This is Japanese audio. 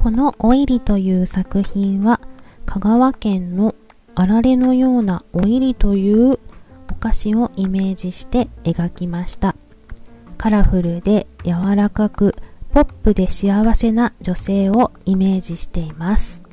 このオイリという作品は香川県のあられのようなおイりというお菓子をイメージして描きました。カラフルで柔らかくポップで幸せな女性をイメージしています。